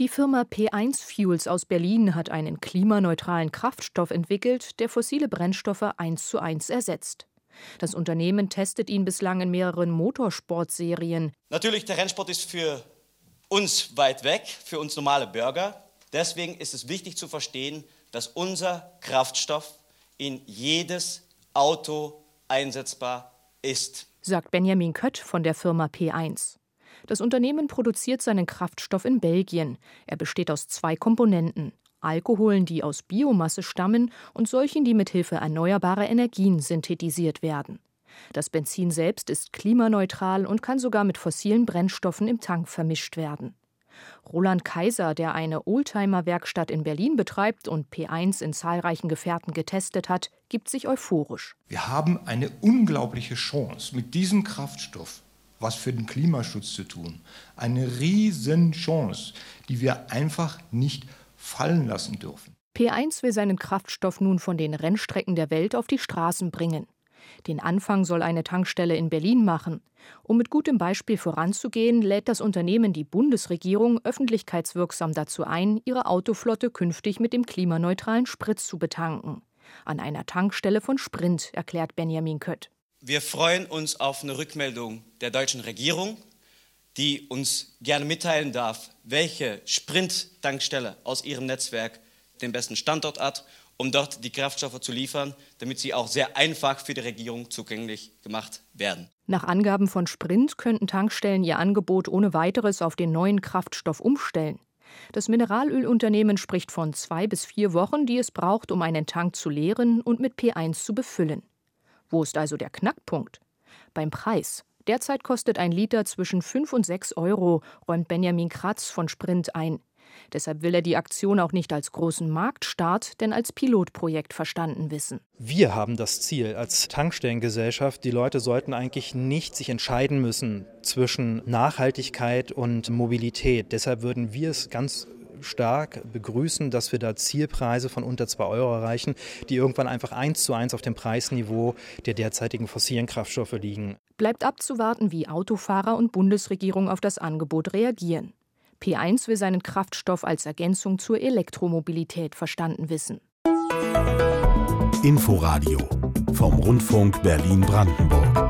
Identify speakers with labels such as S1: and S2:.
S1: Die Firma P1 Fuels aus Berlin hat einen klimaneutralen Kraftstoff entwickelt, der fossile Brennstoffe eins zu eins ersetzt. Das Unternehmen testet ihn bislang in mehreren Motorsportserien.
S2: Natürlich, der Rennsport ist für uns weit weg, für uns normale Bürger. Deswegen ist es wichtig zu verstehen, dass unser Kraftstoff in jedes Auto einsetzbar ist,
S1: sagt Benjamin Kött von der Firma P1. Das Unternehmen produziert seinen Kraftstoff in Belgien. Er besteht aus zwei Komponenten. Alkoholen, die aus Biomasse stammen, und solchen, die mit Hilfe erneuerbarer Energien synthetisiert werden. Das Benzin selbst ist klimaneutral und kann sogar mit fossilen Brennstoffen im Tank vermischt werden. Roland Kaiser, der eine Oldtimer-Werkstatt in Berlin betreibt und P1 in zahlreichen Gefährten getestet hat, gibt sich euphorisch.
S3: Wir haben eine unglaubliche Chance, mit diesem Kraftstoff was für den Klimaschutz zu tun. Eine Riesenchance, die wir einfach nicht fallen lassen dürfen.
S1: P1 will seinen Kraftstoff nun von den Rennstrecken der Welt auf die Straßen bringen. Den Anfang soll eine Tankstelle in Berlin machen. Um mit gutem Beispiel voranzugehen, lädt das Unternehmen die Bundesregierung öffentlichkeitswirksam dazu ein, ihre Autoflotte künftig mit dem klimaneutralen Sprit zu betanken. An einer Tankstelle von Sprint, erklärt Benjamin Kött.
S2: Wir freuen uns auf eine Rückmeldung der deutschen Regierung, die uns gerne mitteilen darf, welche Sprint-Tankstelle aus ihrem Netzwerk den besten Standort hat, um dort die Kraftstoffe zu liefern, damit sie auch sehr einfach für die Regierung zugänglich gemacht werden.
S1: Nach Angaben von Sprint könnten Tankstellen ihr Angebot ohne weiteres auf den neuen Kraftstoff umstellen. Das Mineralölunternehmen spricht von zwei bis vier Wochen, die es braucht, um einen Tank zu leeren und mit P1 zu befüllen. Wo ist also der Knackpunkt? Beim Preis. Derzeit kostet ein Liter zwischen 5 und 6 Euro, räumt Benjamin Kratz von Sprint ein. Deshalb will er die Aktion auch nicht als großen Marktstart, denn als Pilotprojekt verstanden wissen.
S4: Wir haben das Ziel als Tankstellengesellschaft, die Leute sollten eigentlich nicht sich entscheiden müssen zwischen Nachhaltigkeit und Mobilität. Deshalb würden wir es ganz stark begrüßen, dass wir da Zielpreise von unter 2 Euro erreichen, die irgendwann einfach eins zu eins auf dem Preisniveau der derzeitigen fossilen Kraftstoffe liegen.
S1: Bleibt abzuwarten, wie Autofahrer und Bundesregierung auf das Angebot reagieren. P1 will seinen Kraftstoff als Ergänzung zur Elektromobilität verstanden wissen.
S5: Inforadio vom Rundfunk Berlin-Brandenburg.